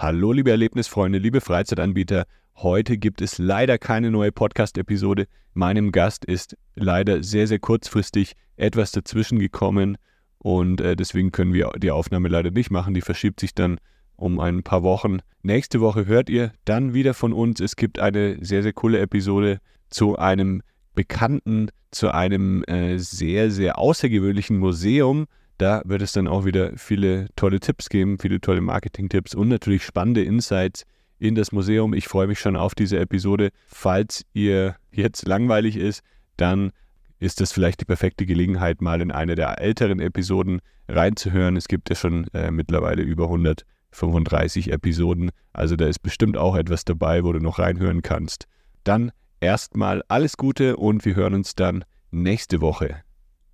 Hallo liebe Erlebnisfreunde, liebe Freizeitanbieter. Heute gibt es leider keine neue Podcast-Episode. Meinem Gast ist leider sehr, sehr kurzfristig etwas dazwischen gekommen und äh, deswegen können wir die Aufnahme leider nicht machen. Die verschiebt sich dann um ein paar Wochen. Nächste Woche hört ihr dann wieder von uns. Es gibt eine sehr, sehr coole Episode zu einem bekannten, zu einem äh, sehr, sehr außergewöhnlichen Museum, da wird es dann auch wieder viele tolle Tipps geben, viele tolle Marketing-Tipps und natürlich spannende Insights in das Museum. Ich freue mich schon auf diese Episode. Falls ihr jetzt langweilig ist, dann ist das vielleicht die perfekte Gelegenheit, mal in eine der älteren Episoden reinzuhören. Es gibt ja schon äh, mittlerweile über 135 Episoden, also da ist bestimmt auch etwas dabei, wo du noch reinhören kannst. Dann erstmal alles Gute und wir hören uns dann nächste Woche.